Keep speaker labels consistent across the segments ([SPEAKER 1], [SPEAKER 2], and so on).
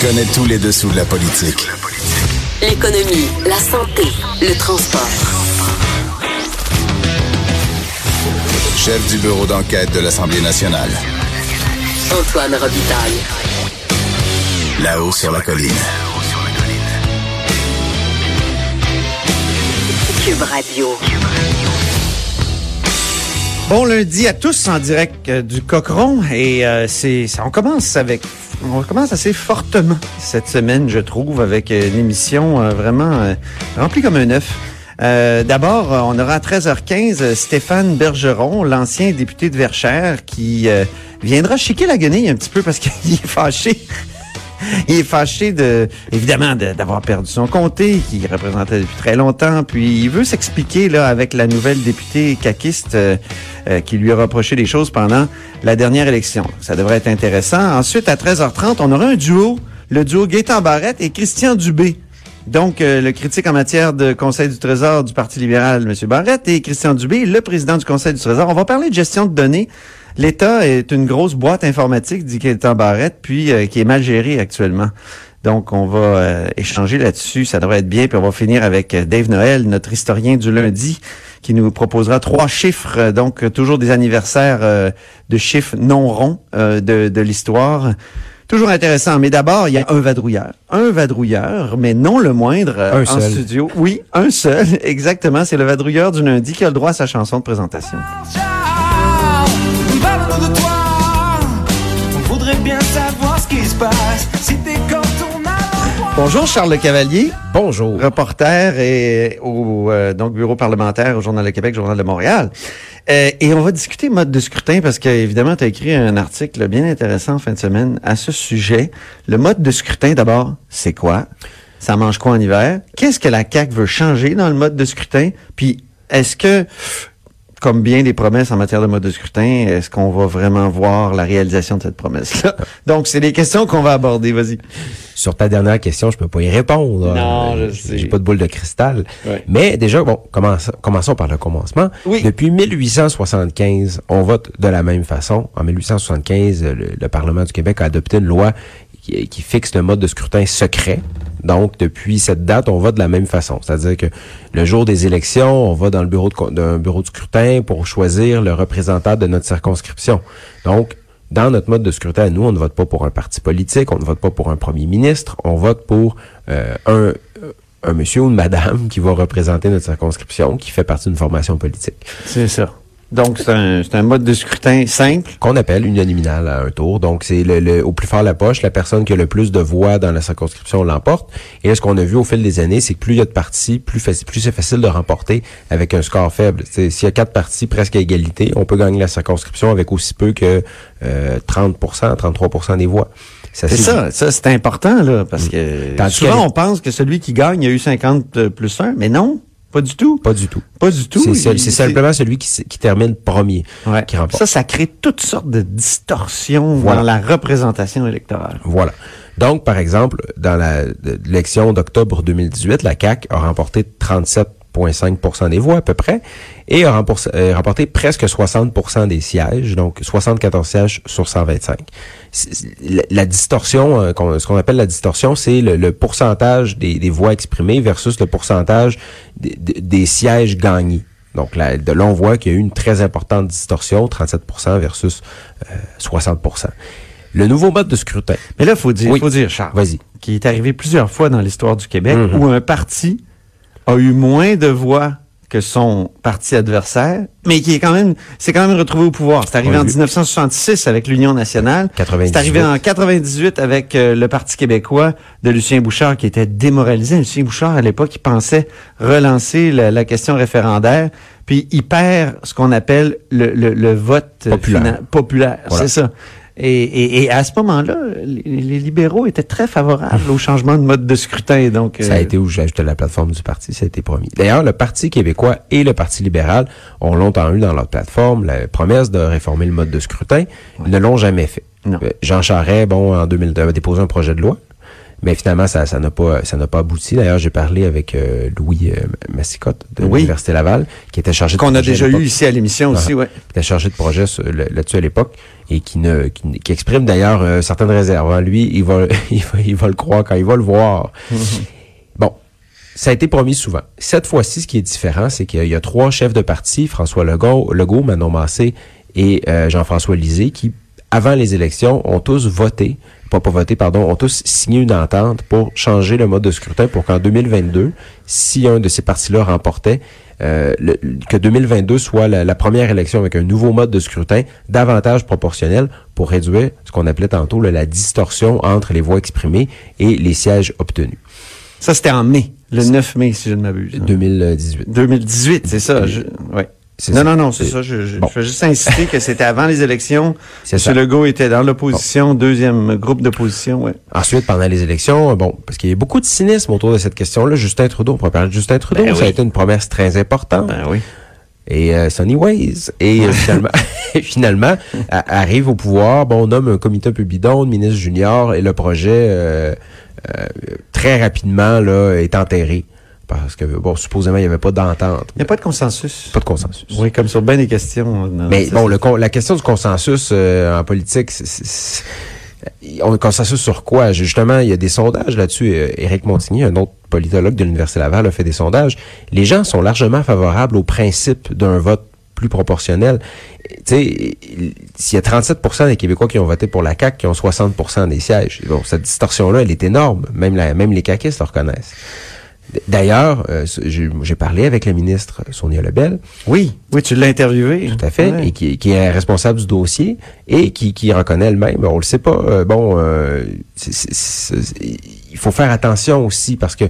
[SPEAKER 1] connaît tous les dessous de la politique.
[SPEAKER 2] L'économie, la santé, le transport.
[SPEAKER 1] Chef du bureau d'enquête de l'Assemblée nationale.
[SPEAKER 2] Antoine Robitaille.
[SPEAKER 1] Là-haut sur la colline.
[SPEAKER 2] Cube Radio.
[SPEAKER 3] Bon lundi à tous en direct euh, du Cochron et euh, c'est ça, on commence avec on commence assez fortement cette semaine je trouve avec euh, une émission euh, vraiment euh, remplie comme un œuf. Euh, D'abord, on aura à 13h15 euh, Stéphane Bergeron, l'ancien député de Verchères, qui viendra chiquer la guenille un petit peu parce qu'il est fâché il est fâché de, évidemment, de- d'avoir perdu son comté, qu'il représentait depuis très longtemps. Puis il veut s'expliquer là avec la nouvelle députée caquiste euh, euh, qui lui a reproché des choses pendant la dernière élection. Ça devrait être intéressant. Ensuite, à 13h30, on aura un duo, le duo Gaétan Barrette et Christian Dubé. Donc, euh, le critique en matière de Conseil du Trésor du Parti libéral, M. Barrette, et Christian Dubé, le président du Conseil du Trésor. On va parler de gestion de données. L'État est une grosse boîte informatique, dit Gaétan Barrette, puis euh, qui est mal gérée actuellement. Donc, on va euh, échanger là-dessus. Ça devrait être bien. Puis on va finir avec euh, Dave Noël, notre historien du lundi, qui nous proposera trois chiffres. euh, donc, toujours des anniversaires de chiffres non ronds de l'histoire. Toujours intéressant. Mais d'abord, il y a un vadrouilleur. Un vadrouilleur, mais non le moindre euh,
[SPEAKER 4] Un
[SPEAKER 3] en
[SPEAKER 4] seul.
[SPEAKER 3] studio. Oui, un seul. Exactement. C'est le vadrouilleur du lundi qui a le droit à sa chanson de présentation. Bonjour, Charles Le Cavalier.
[SPEAKER 4] Bonjour.
[SPEAKER 3] reporter et au euh, donc bureau parlementaire au Journal de Québec, Journal de Montréal. Euh, et on va discuter mode de scrutin parce que évidemment tu as écrit un article bien intéressant en fin de semaine à ce sujet. Le mode de scrutin d'abord, c'est quoi? Ça mange quoi en hiver? Qu'est-ce que la CAC veut changer dans le mode de scrutin? Puis est-ce que comme bien des promesses en matière de mode de scrutin, est-ce qu'on va vraiment voir la réalisation de cette promesse-là? Donc, c'est des questions qu'on va aborder. Vas-y.
[SPEAKER 4] Sur ta dernière question, je peux pas y répondre.
[SPEAKER 3] Non,
[SPEAKER 4] Euh,
[SPEAKER 3] je sais.
[SPEAKER 4] J'ai pas de boule de cristal.
[SPEAKER 3] Ouais.
[SPEAKER 4] Mais déjà, bon, commençons, commençons par le commencement.
[SPEAKER 3] Oui.
[SPEAKER 4] Depuis 1875, on vote de la même façon. En 1875, le, le Parlement du Québec a adopté une loi qui, fixe le mode de scrutin secret. Donc, depuis cette date, on vote de la même façon. C'est-à-dire que le jour des élections, on va dans le bureau d'un bureau de scrutin pour choisir le représentant de notre circonscription. Donc, dans notre mode de scrutin, nous, on ne vote pas pour un parti politique, on ne vote pas pour un premier ministre, on vote pour euh, un, un monsieur ou une madame qui va représenter notre circonscription, qui fait partie d'une formation politique,
[SPEAKER 3] C'est ça. Donc, c'est un, c'est un mode de scrutin simple.
[SPEAKER 4] qu'on appelle uninominal à un tour. Donc, c'est le, le- au plus fort la poche, la personne qui a le plus de voix dans la circonscription l'emporte. Et là, ce qu'on a vu au fil des années, c'est que plus il y a de partis, plus, plus c'est facile de remporter avec un score faible. S'il y a quatre partis presque à égalité, on peut gagner la circonscription avec aussi peu que euh, 30% 33 des voix.
[SPEAKER 3] C'est ça, ça c'est important là, parce que souvent on pense que celui qui gagne a eu 50 plus 1, mais non, pas du tout.
[SPEAKER 4] Pas du tout.
[SPEAKER 3] Pas du tout.
[SPEAKER 4] C'est simplement celui qui, termine premier
[SPEAKER 3] Ouais.
[SPEAKER 4] qui remporte.
[SPEAKER 3] Ça, ça crée toutes sortes de distorsions
[SPEAKER 4] Voilà.
[SPEAKER 3] dans la représentation électorale.
[SPEAKER 4] Voilà. Donc, par exemple, dans l'élection d'octobre 2018, la CAQ a remporté 37,5% des voix à peu près et a remporté, euh, presque 60% des sièges, donc 74 sièges sur 125. C'est- c'est- La, la distorsion, euh, ce qu'on appelle la distorsion, c'est le, le pourcentage des, des voix exprimées versus le pourcentage des, sièges gagnés. Donc là, de là, on voit qu'il y a eu une très importante distorsion, 37% versus euh, 60% Le nouveau mode de scrutin.
[SPEAKER 3] Mais là, faut dire,
[SPEAKER 4] Oui.
[SPEAKER 3] faut dire, Charles,
[SPEAKER 4] Vas-y.
[SPEAKER 3] qui est arrivé plusieurs fois dans l'histoire du Québec
[SPEAKER 4] Mhm.
[SPEAKER 3] où un parti a eu moins de voix que son parti adversaire, mais qui est quand même, c'est quand même retrouvé au pouvoir. C'est arrivé en
[SPEAKER 4] vu.
[SPEAKER 3] 1966 avec l'Union nationale.
[SPEAKER 4] 98.
[SPEAKER 3] C'est arrivé en 98 avec euh, le Parti québécois de Lucien Bouchard qui était démoralisé. Lucien Bouchard, à l'époque, il pensait relancer la, la question référendaire, puis il perd ce qu'on appelle le, le, le vote euh,
[SPEAKER 4] Populaire.
[SPEAKER 3] fina- populaire.
[SPEAKER 4] Voilà.
[SPEAKER 3] C'est ça. Et, et, et à ce moment-là, les, les libéraux étaient très favorables au changement de mode de scrutin. Donc,
[SPEAKER 4] Ça a
[SPEAKER 3] euh,
[SPEAKER 4] été où j'ai ajouté la plateforme du parti, ça a été promis. D'ailleurs, le Parti québécois et le Parti libéral ont longtemps eu dans leur plateforme la promesse de réformer le mode de scrutin. Ils ne l'ont jamais fait.
[SPEAKER 3] Non.
[SPEAKER 4] Euh, Jean Charest, bon, en 2002, avait déposé un projet de loi. Mais finalement, ça ça n'a pas ça n'a pas abouti. D'ailleurs, j'ai parlé avec euh, Louis euh, Massicotte de
[SPEAKER 3] Oui.
[SPEAKER 4] l'Université Laval, qui était chargé de
[SPEAKER 3] Qu'on a déjà eu ici à l'émission aussi,
[SPEAKER 4] Ah,
[SPEAKER 3] ouais.
[SPEAKER 4] qui était chargé de projet là-dessus à l'époque et qui ne qui, qui exprime d'ailleurs euh, certaines réserves. hein. Lui, il va, il va il va le croire quand il va le voir. Bon, ça a été promis souvent. Cette fois-ci, ce qui est différent, c'est qu'il y a trois chefs de parti, François Legault, Legault Manon Massé et euh, Jean-François Lisée, qui, avant les élections, ont tous voté, pas pas voté, pardon, ont tous signé une entente pour changer le mode de scrutin pour qu'en 2022, si un de ces partis-là remportait, euh, le- que 2022 soit la, la première élection avec un nouveau mode de scrutin davantage proportionnel pour réduire ce qu'on appelait tantôt là, la distorsion entre les voix exprimées et les sièges obtenus.
[SPEAKER 3] Ça, c'était en mai, le 9 mai, si je ne m'abuse. hein.
[SPEAKER 4] 2018.
[SPEAKER 3] 2018, c'est ça. je- Non,
[SPEAKER 4] ça.
[SPEAKER 3] non, non, c'est ça. Je, je,
[SPEAKER 4] Bon.
[SPEAKER 3] je veux juste insister que c'était avant les élections. M.
[SPEAKER 4] ça.
[SPEAKER 3] Legault était dans l'opposition, deuxième groupe d'opposition, ouais.
[SPEAKER 4] Ensuite, pendant les élections, bon, parce qu'il y a beaucoup de cynisme autour de cette question-là, Justin Trudeau, on pourrait parler de Justin Trudeau,
[SPEAKER 3] Ben
[SPEAKER 4] ça a été une promesse très importante.
[SPEAKER 3] Ben oui.
[SPEAKER 4] Et euh, Sonny Ways. Et euh, finalement, finalement a- arrive au pouvoir, bon, on nomme un comité un peu bidon, ministre junior, et le projet, euh, euh, très rapidement, là, est enterré. Parce que, bon, supposément, il n'y avait pas d'entente.
[SPEAKER 3] Il n'y a pas de consensus.
[SPEAKER 4] Pas de consensus.
[SPEAKER 3] Oui, comme sur bien des questions. dans-
[SPEAKER 4] Mais bon, le, la question du consensus euh, en politique, c'est- on a un consensus sur quoi? Justement, il y a des sondages là-dessus. Euh, Éric Montigny, un autre politologue de l'Université Laval, a fait des sondages. Les gens sont largement favorables au principe d'un vote plus proportionnel. Tu sais, s'il y a 37% des Québécois qui ont voté pour la CAQ, qui ont 60% des sièges, bon, cette distorsion-là, elle est énorme. Même, la, même les caquistes le reconnaissent. D'ailleurs, euh, j'ai parlé avec le ministre Sonia Lebel,
[SPEAKER 3] Oui, oui, tu l'as interviewé.
[SPEAKER 4] tout à fait,
[SPEAKER 3] Ouais.
[SPEAKER 4] et qui, qui est responsable du dossier et qui, qui reconnaît elle-même. On le sait pas. euh, bon, euh, il faut faire attention aussi parce que.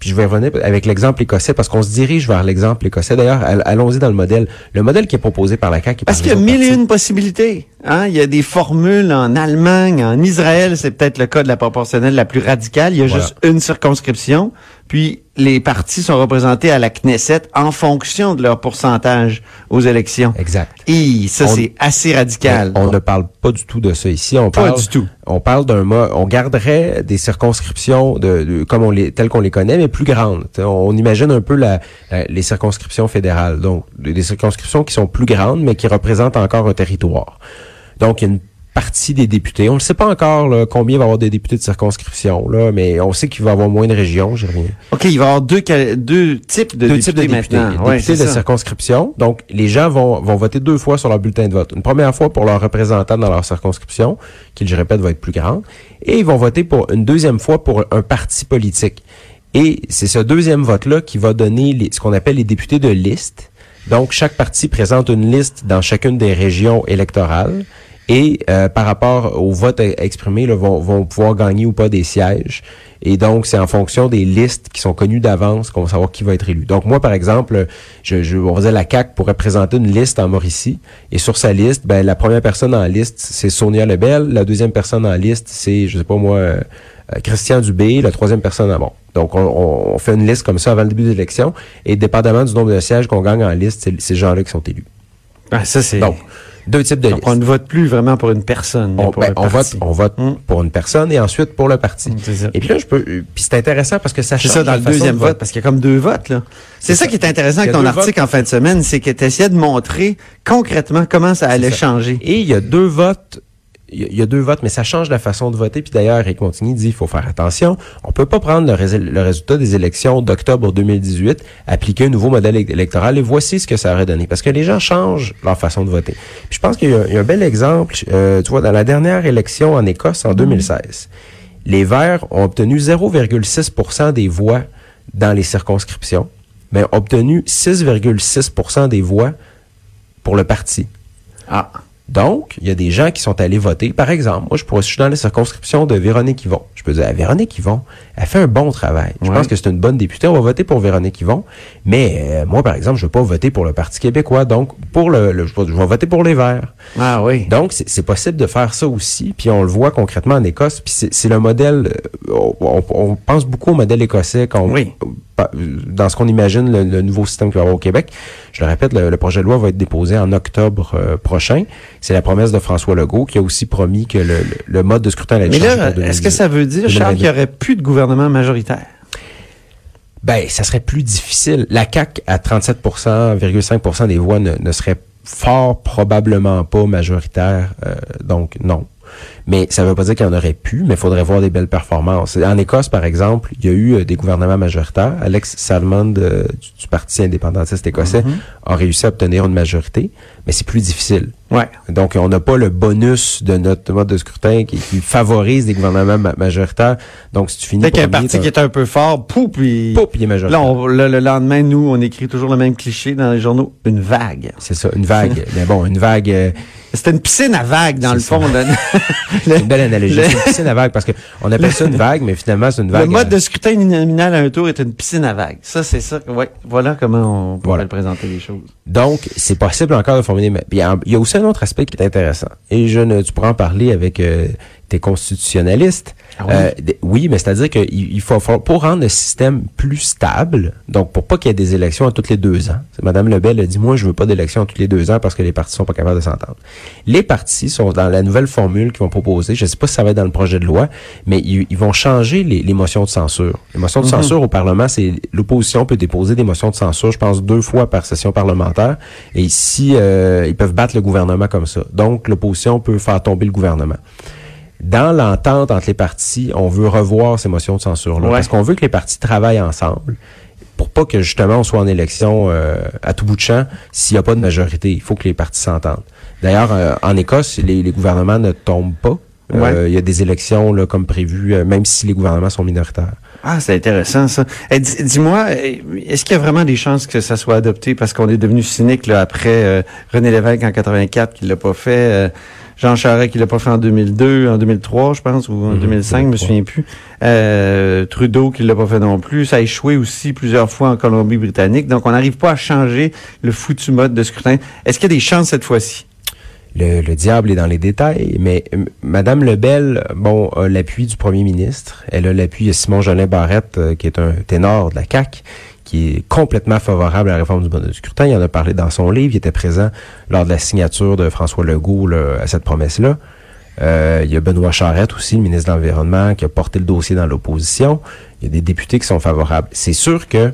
[SPEAKER 4] Puis je vais revenir avec l'exemple écossais parce qu'on se dirige vers l'exemple écossais. D'ailleurs, all- allons-y dans le modèle. Le modèle qui est proposé par la CAQ.
[SPEAKER 3] Parce qu'il y a mille et une possibilités. Hein? Il y a des formules en Allemagne, en Israël, c'est peut-être le cas de la proportionnelle la plus radicale. Il y a
[SPEAKER 4] Voilà.
[SPEAKER 3] juste une circonscription. Puis les partis sont représentés à la Knesset en fonction de leur pourcentage aux élections.
[SPEAKER 4] Exact.
[SPEAKER 3] Et ça, c'est assez radical.
[SPEAKER 4] On ne parle pas du tout de ça ici. On
[SPEAKER 3] Pas
[SPEAKER 4] parle,
[SPEAKER 3] du tout.
[SPEAKER 4] On parle d'un on garderait des circonscriptions de, de- comme on les telles qu'on les connaît, mais plus grandes. On, on imagine un peu la, la- les circonscriptions fédérales, donc des des circonscriptions qui sont plus grandes, mais qui représentent encore un territoire. Donc il y a une partie des députés. On ne sait pas encore là, combien il va y avoir de députés de circonscription, là, mais on sait qu'il va y avoir moins de régions. J'ai rien.
[SPEAKER 3] OK, il va y avoir deux, types de
[SPEAKER 4] deux
[SPEAKER 3] députés
[SPEAKER 4] types de députés.
[SPEAKER 3] maintenant. Ouais,
[SPEAKER 4] députés
[SPEAKER 3] c'est
[SPEAKER 4] de
[SPEAKER 3] ça.
[SPEAKER 4] circonscription. Donc, les gens vont, vont voter deux fois sur leur bulletin de vote. Une première fois pour leur représentant dans leur circonscription, qui, je répète, va être plus grande. Et ils vont voter pour une deuxième fois pour un parti politique. Et c'est ce deuxième vote-là qui va donner les- ce qu'on appelle les députés de liste. Donc, chaque parti présente une liste dans chacune des régions électorales. Et euh, par rapport au vote exprimé, là, vont, vont pouvoir gagner ou pas des sièges. Et donc, c'est en fonction des listes qui sont connues d'avance qu'on va savoir qui va être élu. Donc, moi, par exemple, je, je, on va dire la CAQ pourrait présenter une liste en Mauricie. Et sur sa liste, ben, la première personne en liste, c'est Sonia Lebel. La deuxième personne en liste, c'est, je sais pas moi, euh, euh, Christian Dubé. La troisième personne en bon. Donc, on, on- on fait une liste comme ça avant le début de l'élection. Et dépendamment du nombre de sièges qu'on gagne en liste, c'est ces gens-là qui sont élus.
[SPEAKER 3] Ah, ça, c'est...
[SPEAKER 4] Donc, deux types de listes.
[SPEAKER 3] on ne vote plus vraiment pour une personne,
[SPEAKER 4] On,
[SPEAKER 3] pour
[SPEAKER 4] ben, on vote, on vote
[SPEAKER 3] Hmm.
[SPEAKER 4] pour une personne et ensuite pour le parti.
[SPEAKER 3] Hmm, c'est.
[SPEAKER 4] Et puis là, je peux. euh, Puis c'est intéressant parce que ça
[SPEAKER 3] C'est
[SPEAKER 4] change.
[SPEAKER 3] ça, dans le deuxième
[SPEAKER 4] de
[SPEAKER 3] vote, parce qu'il y a comme deux votes, là. C'est
[SPEAKER 4] C'est
[SPEAKER 3] ça
[SPEAKER 4] ça.
[SPEAKER 3] qui est intéressant avec ton article en fin de semaine, c'est que tu essayais de montrer concrètement comment ça allait changer.
[SPEAKER 4] Et il y a deux votes. Il y a- il y a deux votes, mais ça change la façon de voter. Puis d'ailleurs, Eric Montigny dit il faut faire attention. On peut pas prendre le, rés- le résultat des élections d'octobre 2018, appliquer un nouveau modèle éle- électoral et voici ce que ça aurait donné. Parce que les gens changent leur façon de voter. Puis je pense qu'il y, a un- il y a un bel exemple. euh, tu vois, dans la dernière élection en Écosse en 2016, les Verts ont obtenu 0,6% des voix dans les circonscriptions, mais ont obtenu 6,6% des voix pour le parti.
[SPEAKER 3] Ah.
[SPEAKER 4] Donc, il y a des gens qui sont allés voter. Par exemple, moi, je, pourrais, je suis dans la circonscription de Véronique Yvon. Je peux dire, Véronique Yvon, elle fait un bon travail. Je
[SPEAKER 3] Ouais.
[SPEAKER 4] pense que c'est une bonne députée. On va voter pour Véronique Yvon. Mais euh, moi, par exemple, je ne vais pas voter pour le Parti québécois. Donc, pour le, le- je, vais, voter pour les Verts.
[SPEAKER 3] Ah oui.
[SPEAKER 4] Donc, c'est possible de faire ça aussi. Puis on le voit concrètement en Écosse. Puis c'est le modèle. euh, On, pense beaucoup au modèle écossais. qu'on-
[SPEAKER 3] Oui.
[SPEAKER 4] Dans ce qu'on imagine le, le nouveau système qu'il va y avoir au Québec. Je le répète, le, le projet de loi va être déposé en octobre euh, prochain. C'est la promesse de François Legault qui a aussi promis que le, mode de scrutin allait
[SPEAKER 3] Mais
[SPEAKER 4] changer
[SPEAKER 3] là, est-ce que
[SPEAKER 4] 2018.
[SPEAKER 3] ça veut dire, Charles,
[SPEAKER 4] 2022.
[SPEAKER 3] qu'il n'y aurait plus de gouvernement majoritaire?
[SPEAKER 4] Ben, ça serait plus difficile. La CAC à 37,5% des voix ne, ne serait fort probablement pas majoritaire, euh, donc non. Mais ça ne veut pas dire qu'il y en aurait pu, mais il faudrait voir des belles performances. En Écosse, par exemple, il y a eu euh, des gouvernements majoritaires. Alex Salmond euh, du, du Parti indépendantiste écossais
[SPEAKER 3] Mm-hmm.
[SPEAKER 4] a réussi à obtenir une majorité, mais c'est plus difficile.
[SPEAKER 3] Ouais.
[SPEAKER 4] Donc, on n'a pas le bonus de notre mode de scrutin qui, qui favorise des gouvernements ma- majoritaires. Donc, si tu finis
[SPEAKER 3] Dès qu'il y a un
[SPEAKER 4] premier,
[SPEAKER 3] parti qui est un peu fort, pouf, puis...
[SPEAKER 4] Pouf, il est majoritaire.
[SPEAKER 3] Là, on- le, le lendemain, nous, on écrit toujours le même cliché dans les journaux. Une vague.
[SPEAKER 4] C'est ça, une vague. Mais bon, une vague, euh,
[SPEAKER 3] C'était une piscine à vagues, dans le
[SPEAKER 4] ça.
[SPEAKER 3] fond. là.
[SPEAKER 4] c'est une belle analogie.
[SPEAKER 3] le-
[SPEAKER 4] C'est une piscine à vague parce que on appelle ça une vague, mais finalement, c'est une
[SPEAKER 3] Le
[SPEAKER 4] vague.
[SPEAKER 3] mode
[SPEAKER 4] à-
[SPEAKER 3] de scrutin uninominal à un tour est une piscine à vagues. Ça, c'est ça. Ouais. Voilà comment on pourrait
[SPEAKER 4] Voilà.
[SPEAKER 3] présenter les choses.
[SPEAKER 4] Donc, c'est possible encore de formuler. mais Il y a- il y a aussi un autre aspect qui est intéressant. Et je ne, tu pourras en parler avec euh, tes constitutionnalistes.
[SPEAKER 3] Ah oui?
[SPEAKER 4] Euh, oui, mais c'est-à-dire qu'il il faut, pour rendre le système plus stable, donc pour pas qu'il y ait des élections à tous les deux ans. Madame Lebel a dit, moi, je veux pas d'élections à tous les deux ans parce que les partis sont pas capables de s'entendre. Les partis sont dans la nouvelle formule qu'ils vont proposer. Je sais pas si ça va être dans le projet de loi, mais ils, ils vont changer les, les motions de censure. Les motions de censure au Parlement, c'est l'opposition peut déposer des motions de censure, je pense, deux fois par session parlementaire. Et ici, euh, ils peuvent battre le gouvernement comme ça. Donc, l'opposition peut faire tomber le gouvernement. Dans l'entente entre les partis, on veut revoir ces motions de censure-là.
[SPEAKER 3] Ouais.
[SPEAKER 4] Parce qu'on veut que les partis travaillent ensemble pour pas que justement on soit en élection euh, à tout bout de champ s'il n'y a pas de majorité. Il faut que les partis s'entendent. D'ailleurs, euh, en Écosse, les, les gouvernements ne tombent pas. Euh,
[SPEAKER 3] Ouais.
[SPEAKER 4] Il y a des élections là, comme prévu, même si les gouvernements sont minoritaires.
[SPEAKER 3] Ah, c'est intéressant, ça. Eh, dis- Dis-moi, eh, est-ce qu'il y a vraiment des chances que ça soit adopté parce qu'on est devenu cynique là, après René Lévesque en 84 qui l'a pas fait, Jean Charest qui l'a pas fait en 2002, en 2003, je pense, ou en
[SPEAKER 4] Mhm,
[SPEAKER 3] 2005, je me
[SPEAKER 4] 2003.
[SPEAKER 3] souviens plus. Euh, Trudeau qui l'a pas fait non plus. Ça a échoué aussi plusieurs fois en Colombie-Britannique. Donc, on n'arrive pas à changer le foutu mode de scrutin. Est-ce qu'il y a des chances cette fois-ci?
[SPEAKER 4] Le, le diable est dans les détails, mais euh, Madame Lebel, bon, a l'appui du premier ministre. Elle a l'appui de Simon Jolin Barrette, euh, qui est un ténor de la CAC, qui est complètement favorable à la réforme du mode de scrutin. Il en a parlé dans son livre. Il était présent lors de la signature de François Legault là, à cette promesse-là. Euh, il y a Benoît Charette aussi, ministre de l'Environnement, qui a porté le dossier dans l'opposition. Il y a des députés qui sont favorables. C'est sûr que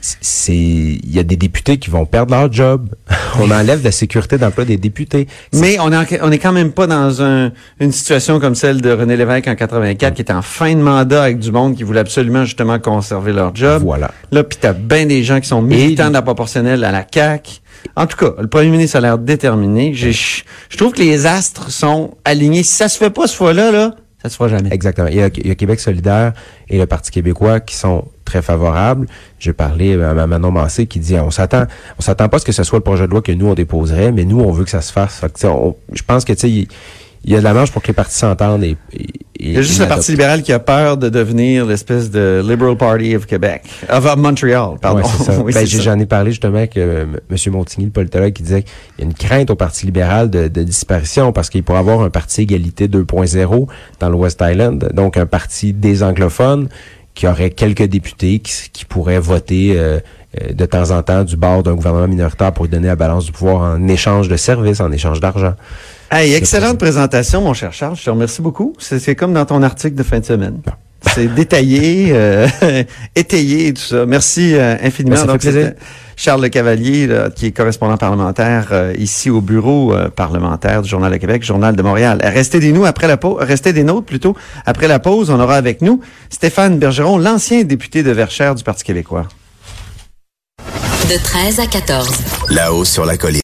[SPEAKER 4] c'est il y a des députés qui vont perdre leur job. On enlève la sécurité d'emploi des députés.
[SPEAKER 3] Mais on est, on est quand même pas dans un- une situation comme celle de René Lévesque en 84, qui était en fin de mandat avec du monde qui voulait absolument justement conserver leur job.
[SPEAKER 4] Voilà.
[SPEAKER 3] Là, puis t'as bien des gens qui sont militants de la proportionnelle à la CAQ. En tout cas, le premier ministre a l'air déterminé. J'ai- je trouve que les astres sont alignés. Si ça se fait pas ce fois-là, là, ça se fera jamais.
[SPEAKER 4] Exactement. Il y, a, il y a Québec solidaire et le Parti québécois qui sont très favorables. J'ai parlé à Manon Massé qui dit on s'attend on s'attend pas à ce que ce soit le projet de loi que nous on déposerait, mais nous on veut que ça se fasse. Fait que, on- je pense que tu sais il, y a de la marge pour que les partis s'entendent et, et-
[SPEAKER 3] Il y a juste le Parti libéral qui a peur de devenir l'espèce de Liberal Party of Québec. Of, Montreal, pardon.
[SPEAKER 4] Ouais.
[SPEAKER 3] Oui,
[SPEAKER 4] Ben. J'en ai parlé justement avec euh, M. Montigny, le politologue, qui disait qu'il y a une crainte au Parti libéral de, de disparition parce qu'il pourrait avoir un parti égalité 2.0 dans le West Island, donc un parti des anglophones qui aurait quelques députés qui, qui pourraient voter euh, euh, de temps en temps du bord d'un gouvernement minoritaire pour lui donner la balance du pouvoir en échange de services, en échange d'argent.
[SPEAKER 3] Hey, excellente présentation, mon cher Charles. Je te remercie beaucoup. C'est c'est comme dans ton article de fin de semaine. C'est détaillé, euh, étayé et tout ça. Merci euh, infiniment.
[SPEAKER 4] Ben, ça fait
[SPEAKER 3] Donc,
[SPEAKER 4] plaisir.
[SPEAKER 3] Charles Le Cavalier, là, qui est correspondant parlementaire euh, ici au bureau euh, parlementaire du Journal de Québec, Journal de Montréal. Euh, Restez des nous après la pause, restez des nôtres plutôt. Après la pause, on aura avec nous Stéphane Bergeron, l'ancien député de Verchères du Parti québécois.
[SPEAKER 2] De 13 à 14.
[SPEAKER 1] Là-haut sur la colline.